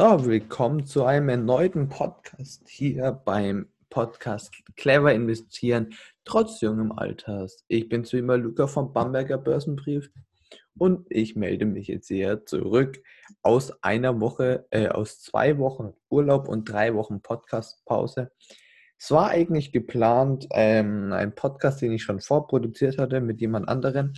So, willkommen zu einem erneuten Podcast hier beim Podcast Clever Investieren trotz jungem Alters. Ich bin wie immer Luca vom Bamberger Börsenbrief und ich melde mich jetzt hier zurück aus einer Woche, äh, aus zwei Wochen Urlaub und drei Wochen Podcastpause. Es war eigentlich geplant, ähm, einen Podcast, den ich schon vorproduziert hatte, mit jemand anderen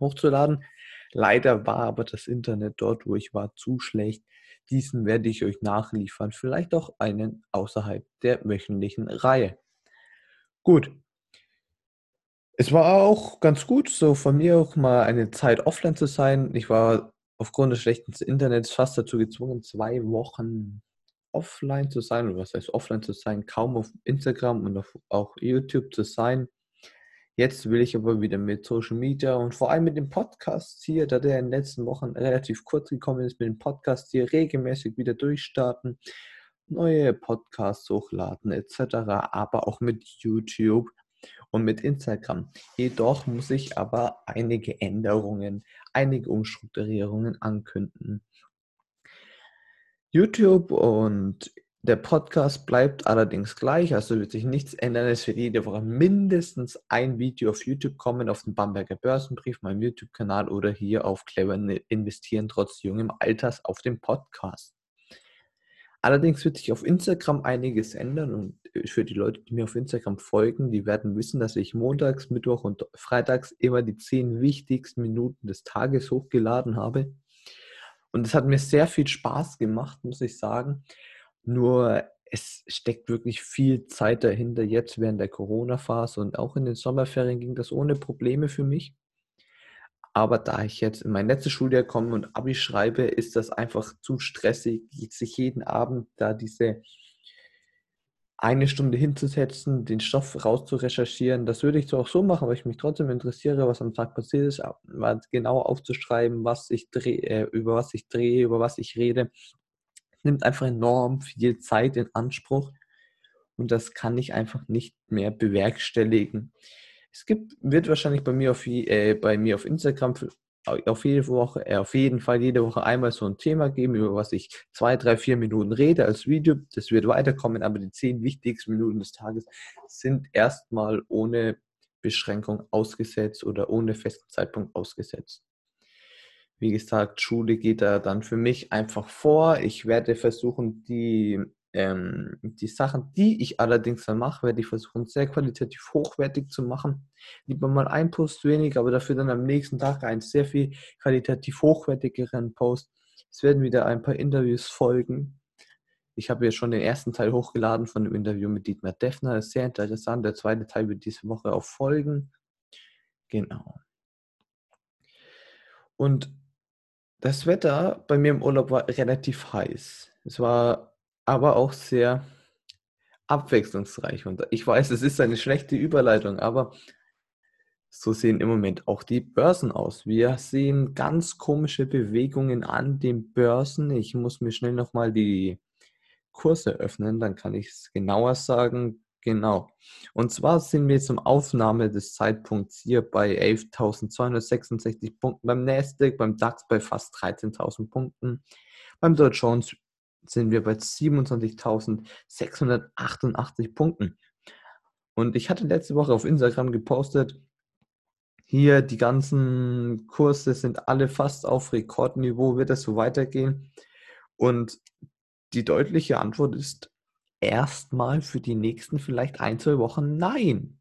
hochzuladen. Leider war aber das Internet dort, wo ich war, zu schlecht diesen werde ich euch nachliefern, vielleicht auch einen außerhalb der wöchentlichen Reihe. Gut. Es war auch ganz gut, so von mir auch mal eine Zeit offline zu sein. Ich war aufgrund des schlechten Internets fast dazu gezwungen, zwei Wochen offline zu sein, was heißt offline zu sein, kaum auf Instagram und auf auch YouTube zu sein. Jetzt will ich aber wieder mit Social Media und vor allem mit dem Podcast hier, da der in den letzten Wochen relativ kurz gekommen ist, mit dem Podcast hier regelmäßig wieder durchstarten, neue Podcasts hochladen etc., aber auch mit YouTube und mit Instagram. Jedoch muss ich aber einige Änderungen, einige Umstrukturierungen ankündigen. YouTube und der Podcast bleibt allerdings gleich, also wird sich nichts ändern. Es wird jede Woche mindestens ein Video auf YouTube kommen, auf dem Bamberger Börsenbrief, meinem YouTube-Kanal oder hier auf Clever Investieren trotz jungem Alters auf dem Podcast. Allerdings wird sich auf Instagram einiges ändern und für die Leute, die mir auf Instagram folgen, die werden wissen, dass ich montags, Mittwoch und freitags immer die zehn wichtigsten Minuten des Tages hochgeladen habe. Und es hat mir sehr viel Spaß gemacht, muss ich sagen. Nur es steckt wirklich viel Zeit dahinter. Jetzt während der Corona-Phase und auch in den Sommerferien ging das ohne Probleme für mich. Aber da ich jetzt in mein letztes Schuljahr komme und Abi schreibe, ist das einfach zu stressig, sich jeden Abend da diese eine Stunde hinzusetzen, den Stoff rauszurecherchieren. Das würde ich zwar auch so machen, weil ich mich trotzdem interessiere, was am Tag passiert ist, genau aufzuschreiben, was ich drehe, äh, über was ich drehe, über was ich rede nimmt einfach enorm viel Zeit in Anspruch und das kann ich einfach nicht mehr bewerkstelligen. Es gibt, wird wahrscheinlich bei mir auf, äh, bei mir auf Instagram auf jede Woche, äh, auf jeden Fall jede Woche einmal so ein Thema geben, über was ich zwei, drei, vier Minuten rede als Video. Das wird weiterkommen, aber die zehn wichtigsten Minuten des Tages sind erstmal ohne Beschränkung ausgesetzt oder ohne festen Zeitpunkt ausgesetzt. Wie gesagt, Schule geht da dann für mich einfach vor. Ich werde versuchen, die, ähm, die Sachen, die ich allerdings dann mache, werde ich versuchen, sehr qualitativ hochwertig zu machen. Lieber mal ein Post weniger, aber dafür dann am nächsten Tag einen sehr viel qualitativ hochwertigeren Post. Es werden wieder ein paar Interviews folgen. Ich habe ja schon den ersten Teil hochgeladen von dem Interview mit Dietmar Deffner. Das ist sehr interessant. Der zweite Teil wird diese Woche auch folgen. Genau. Und das Wetter bei mir im Urlaub war relativ heiß. Es war aber auch sehr abwechslungsreich. Und ich weiß, es ist eine schlechte Überleitung, aber so sehen im Moment auch die Börsen aus. Wir sehen ganz komische Bewegungen an den Börsen. Ich muss mir schnell nochmal die Kurse öffnen, dann kann ich es genauer sagen. Genau. Und zwar sind wir zum Aufnahme des Zeitpunkts hier bei 11.266 Punkten beim Nasdaq, beim DAX bei fast 13.000 Punkten. Beim Dow Jones sind wir bei 27.688 Punkten. Und ich hatte letzte Woche auf Instagram gepostet, hier die ganzen Kurse sind alle fast auf Rekordniveau, wird das so weitergehen? Und die deutliche Antwort ist erstmal für die nächsten vielleicht ein, zwei Wochen nein.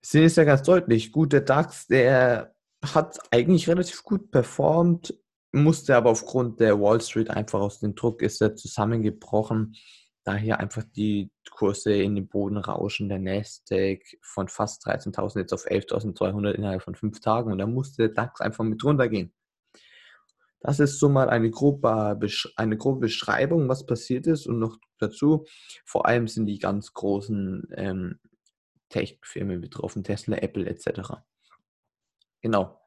Sie ist ja ganz deutlich. Gut, der DAX, der hat eigentlich relativ gut performt, musste aber aufgrund der Wall Street einfach aus dem Druck ist er zusammengebrochen. Daher einfach die Kurse in den Boden rauschen. Der Nasdaq von fast 13.000 jetzt auf 11.200 innerhalb von fünf Tagen und da musste der DAX einfach mit runtergehen. Das ist so mal eine grobe, eine grobe Beschreibung, was passiert ist. Und noch dazu, vor allem sind die ganz großen ähm, Tech-Firmen betroffen, Tesla, Apple etc. Genau.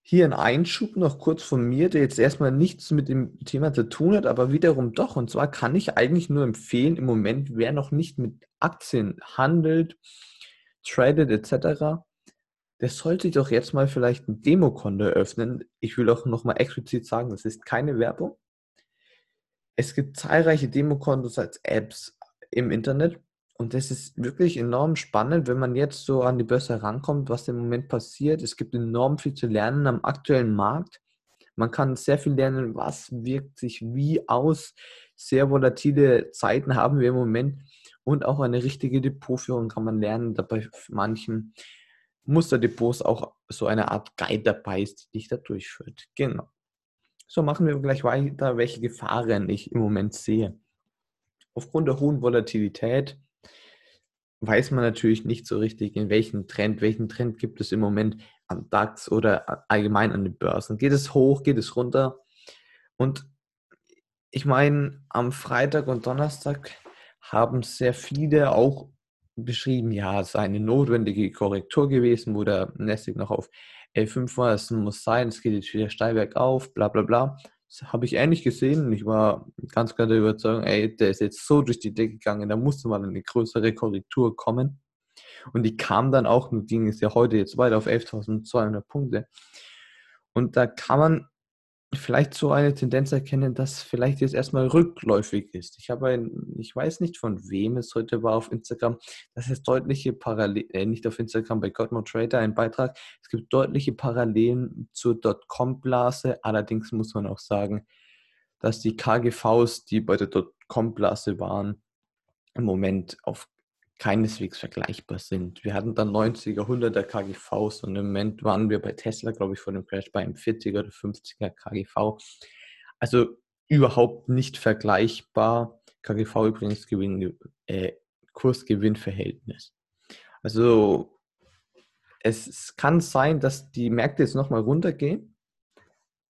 Hier ein Einschub noch kurz von mir, der jetzt erstmal nichts mit dem Thema zu tun hat, aber wiederum doch. Und zwar kann ich eigentlich nur empfehlen, im Moment, wer noch nicht mit Aktien handelt, tradet etc., der sollte doch jetzt mal vielleicht ein Demokonto eröffnen. Ich will auch nochmal explizit sagen, das ist keine Werbung. Es gibt zahlreiche Demokontos als Apps im Internet und das ist wirklich enorm spannend, wenn man jetzt so an die Börse rankommt, was im Moment passiert. Es gibt enorm viel zu lernen am aktuellen Markt. Man kann sehr viel lernen, was wirkt sich wie aus. Sehr volatile Zeiten haben wir im Moment und auch eine richtige Depotführung kann man lernen. Dabei manchen Musterdepots auch so eine Art Guide dabei ist, die dich da durchführt. Genau. So machen wir gleich weiter, welche Gefahren ich im Moment sehe. Aufgrund der hohen Volatilität weiß man natürlich nicht so richtig, in welchen Trend, welchen Trend gibt es im Moment am DAX oder allgemein an den Börsen. Geht es hoch, geht es runter? Und ich meine, am Freitag und Donnerstag haben sehr viele auch beschrieben, ja, es sei eine notwendige Korrektur gewesen, wo der Nasdaq noch auf L5 war, es muss sein, es geht jetzt wieder steil bergauf, bla bla bla. Das habe ich ähnlich gesehen und ich war ganz klar der Überzeugung, ey, der ist jetzt so durch die Decke gegangen, da musste mal eine größere Korrektur kommen. Und die kam dann auch, und ging es ja heute jetzt weiter auf 11.200 Punkte. Und da kann man vielleicht so eine Tendenz erkennen, dass vielleicht jetzt erstmal rückläufig ist. Ich habe ein, ich weiß nicht von wem es heute war auf Instagram, dass es deutliche Parallelen, äh, nicht auf Instagram, bei Godmo Trader ein Beitrag, es gibt deutliche Parallelen zur Dotcom-Blase. Allerdings muss man auch sagen, dass die KGVs, die bei der Dotcom-Blase waren, im Moment auf keineswegs vergleichbar sind. Wir hatten dann 90er, 100er KGVs und im Moment waren wir bei Tesla, glaube ich, vor dem Crash bei einem 40er oder 50er KGV. Also überhaupt nicht vergleichbar. KGV übrigens Gewinn, äh, Kursgewinnverhältnis. Also es kann sein, dass die Märkte jetzt nochmal runtergehen,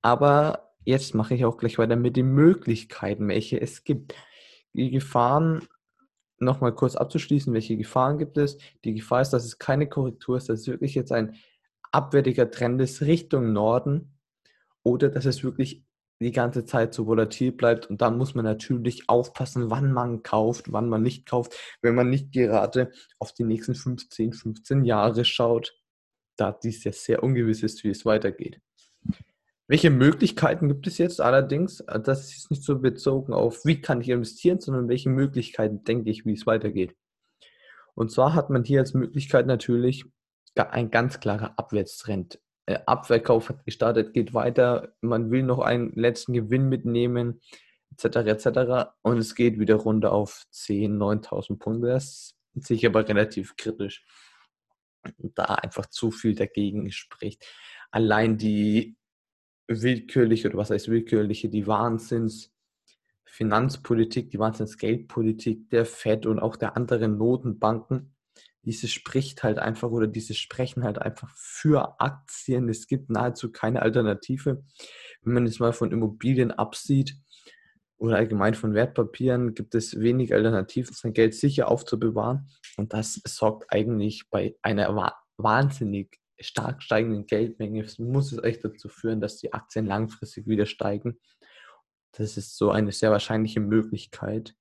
aber jetzt mache ich auch gleich weiter mit den Möglichkeiten, welche es gibt. Die Gefahren nochmal kurz abzuschließen, welche Gefahren gibt es? Die Gefahr ist, dass es keine Korrektur ist, dass es wirklich jetzt ein abwärtiger Trend ist Richtung Norden oder dass es wirklich die ganze Zeit so volatil bleibt und dann muss man natürlich aufpassen, wann man kauft, wann man nicht kauft, wenn man nicht gerade auf die nächsten 15, 15 Jahre schaut, da dies ja sehr ungewiss ist, wie es weitergeht. Welche Möglichkeiten gibt es jetzt allerdings? Äh, das ist nicht so bezogen auf, wie kann ich investieren, sondern welche Möglichkeiten denke ich, wie es weitergeht. Und zwar hat man hier als Möglichkeit natürlich ein ganz klarer Abwärtstrend. Äh, Abverkauf hat gestartet, geht weiter, man will noch einen letzten Gewinn mitnehmen, etc. etc. Und es geht wieder runter auf 10, 9000 Punkte. Das ist sicher aber relativ kritisch, da einfach zu viel dagegen spricht. Allein die willkürliche oder was heißt willkürliche, die Wahnsinns Finanzpolitik, die Wahnsinns Geldpolitik der FED und auch der anderen Notenbanken, diese spricht halt einfach oder diese sprechen halt einfach für Aktien. Es gibt nahezu keine Alternative. Wenn man jetzt mal von Immobilien absieht oder allgemein von Wertpapieren, gibt es wenig Alternativen, sein Geld sicher aufzubewahren. Und das sorgt eigentlich bei einer wahnsinnig stark steigenden Geldmenge muss es echt dazu führen, dass die Aktien langfristig wieder steigen. Das ist so eine sehr wahrscheinliche Möglichkeit.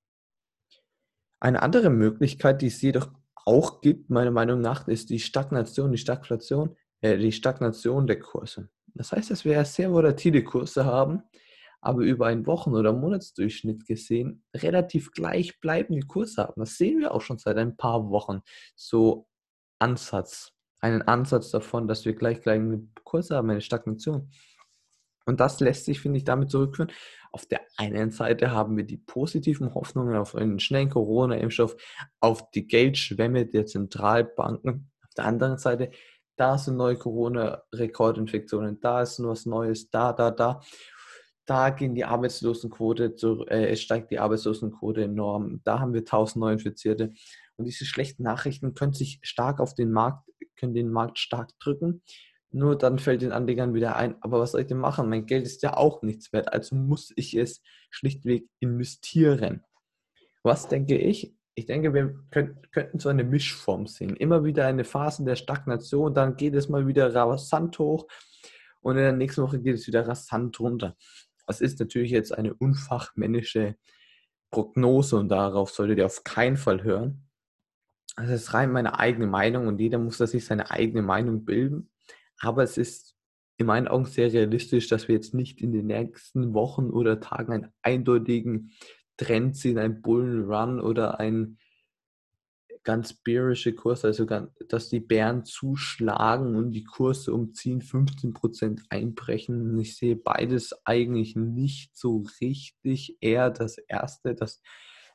Eine andere Möglichkeit, die es jedoch auch gibt, meiner Meinung nach, ist die Stagnation, die Stagflation, äh, die Stagnation der Kurse. Das heißt, dass wir sehr volatile Kurse haben, aber über einen Wochen- oder Monatsdurchschnitt gesehen relativ gleichbleibende Kurse haben. Das sehen wir auch schon seit ein paar Wochen. So Ansatz einen Ansatz davon, dass wir gleich gleich einen Kurs haben, eine Stagnation. Und das lässt sich, finde ich, damit zurückführen. Auf der einen Seite haben wir die positiven Hoffnungen auf einen schnellen Corona-Impfstoff, auf die Geldschwemme der Zentralbanken. Auf der anderen Seite, da sind neue Corona-Rekordinfektionen, da ist was Neues, da, da, da. Da gehen die Arbeitslosenquote, zu, äh, es steigt die Arbeitslosenquote enorm. Da haben wir 1000 Neuinfizierte. Und diese schlechten Nachrichten können sich stark auf den Markt können den Markt stark drücken. Nur dann fällt den Anlegern wieder ein, aber was soll ich denn machen? Mein Geld ist ja auch nichts wert, also muss ich es schlichtweg investieren. Was denke ich? Ich denke, wir könnten so eine Mischform sehen. Immer wieder eine Phase der Stagnation, dann geht es mal wieder rasant hoch und in der nächsten Woche geht es wieder rasant runter. Das ist natürlich jetzt eine unfachmännische Prognose und darauf solltet ihr auf keinen Fall hören. Das ist rein meine eigene Meinung und jeder muss da sich seine eigene Meinung bilden. Aber es ist in meinen Augen sehr realistisch, dass wir jetzt nicht in den nächsten Wochen oder Tagen einen eindeutigen Trend sehen, einen Bullenrun oder ein ganz bärische Kurs, also dass die Bären zuschlagen und die Kurse um 10, 15 Prozent einbrechen. Ich sehe beides eigentlich nicht so richtig. Eher das erste, dass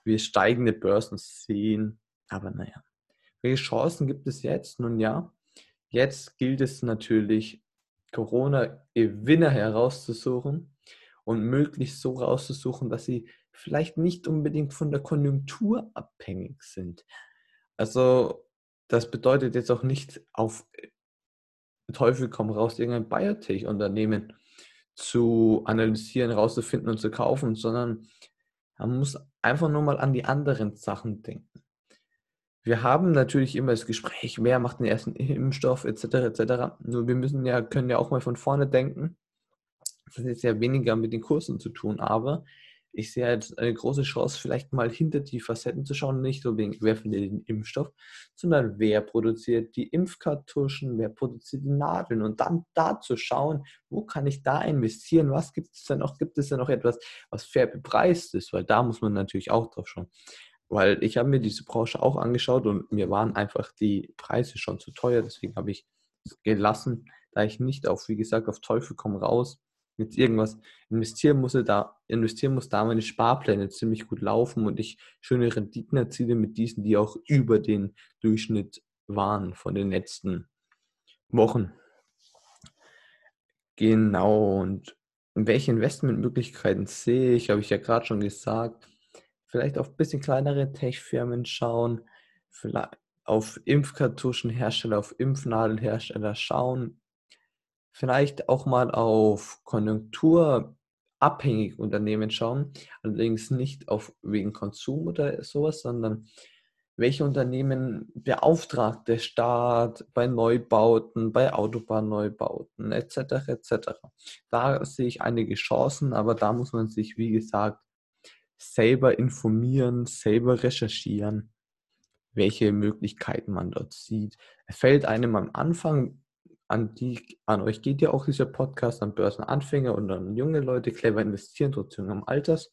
wir steigende Börsen sehen. Aber naja, welche Chancen gibt es jetzt? Nun ja, jetzt gilt es natürlich, Corona-Gewinner herauszusuchen und möglichst so rauszusuchen, dass sie vielleicht nicht unbedingt von der Konjunktur abhängig sind. Also das bedeutet jetzt auch nicht auf Teufel komm raus, irgendein Biotech-Unternehmen zu analysieren, rauszufinden und zu kaufen, sondern man muss einfach nur mal an die anderen Sachen denken. Wir haben natürlich immer das Gespräch, wer macht den ersten Impfstoff etc. etc. Nur wir müssen ja, können ja auch mal von vorne denken. Das hat jetzt ja weniger mit den Kursen zu tun, aber ich sehe jetzt eine große Chance, vielleicht mal hinter die Facetten zu schauen, nicht nur wegen, wer findet den Impfstoff, sondern wer produziert die Impfkartuschen, wer produziert die Nadeln und dann da zu schauen, wo kann ich da investieren, was gibt es denn noch, gibt es denn noch etwas, was fair bepreist ist, weil da muss man natürlich auch drauf schauen. Weil ich habe mir diese Branche auch angeschaut und mir waren einfach die Preise schon zu teuer, deswegen habe ich es gelassen, da ich nicht auf, wie gesagt, auf Teufel komm raus jetzt irgendwas investieren muss, da investieren muss, da meine Sparpläne ziemlich gut laufen und ich schöne Renditen erziele mit diesen, die auch über den Durchschnitt waren von den letzten Wochen. Genau, und welche Investmentmöglichkeiten sehe ich, habe ich ja gerade schon gesagt. Vielleicht auf ein bisschen kleinere Tech-Firmen schauen, vielleicht auf Impfkartuschenhersteller, auf Impfnadelhersteller schauen, vielleicht auch mal auf konjunkturabhängige Unternehmen schauen, allerdings nicht auf wegen Konsum oder sowas, sondern welche Unternehmen beauftragt der Staat bei Neubauten, bei Autobahnneubauten etc. etc. Da sehe ich einige Chancen, aber da muss man sich, wie gesagt, selber informieren, selber recherchieren, welche Möglichkeiten man dort sieht. Es fällt einem am Anfang an die, an euch geht ja auch dieser Podcast, an Börsenanfänger und an junge Leute, clever investieren, trotz jungem Alters,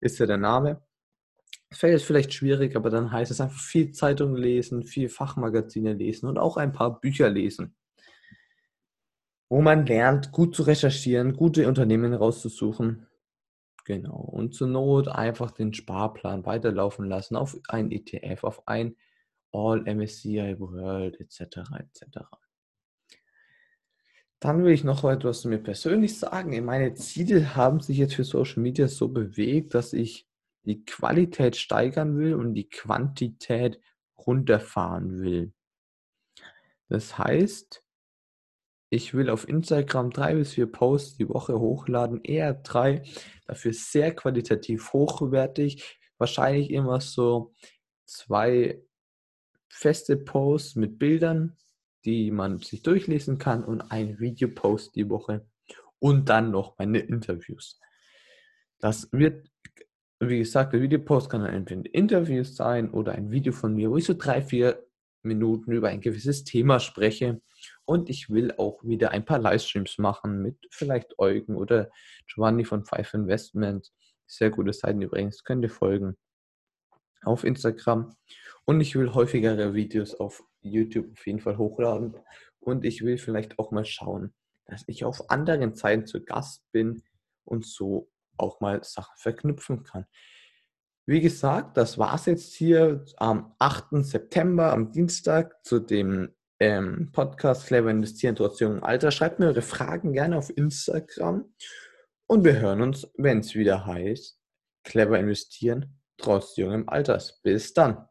ist ja der Name. Es fällt jetzt vielleicht schwierig, aber dann heißt es einfach viel Zeitung lesen, viel Fachmagazine lesen und auch ein paar Bücher lesen, wo man lernt, gut zu recherchieren, gute Unternehmen rauszusuchen. Genau. Und zur Not einfach den Sparplan weiterlaufen lassen auf ein ETF, auf ein All MSCI World etc. etc. Dann will ich noch etwas zu mir persönlich sagen. Meine Ziele haben sich jetzt für Social Media so bewegt, dass ich die Qualität steigern will und die Quantität runterfahren will. Das heißt, ich will auf Instagram drei bis vier Posts die Woche hochladen, eher drei, dafür sehr qualitativ hochwertig, wahrscheinlich immer so zwei feste Posts mit Bildern, die man sich durchlesen kann und ein Videopost die Woche und dann noch meine Interviews. Das wird, wie gesagt, der Videopost kann dann entweder Interviews sein oder ein Video von mir, wo ich so drei, vier Minuten über ein gewisses Thema spreche. Und ich will auch wieder ein paar Livestreams machen mit vielleicht Eugen oder Giovanni von Five Investment. Sehr gute Seiten übrigens, könnt ihr folgen auf Instagram. Und ich will häufigere Videos auf YouTube auf jeden Fall hochladen. Und ich will vielleicht auch mal schauen, dass ich auf anderen Zeiten zu Gast bin und so auch mal Sachen verknüpfen kann. Wie gesagt, das war es jetzt hier am 8. September, am Dienstag, zu dem ähm, Podcast Clever Investieren trotz jungem Alter. Schreibt mir eure Fragen gerne auf Instagram und wir hören uns, wenn es wieder heißt, Clever Investieren trotz jungem Alters. Bis dann.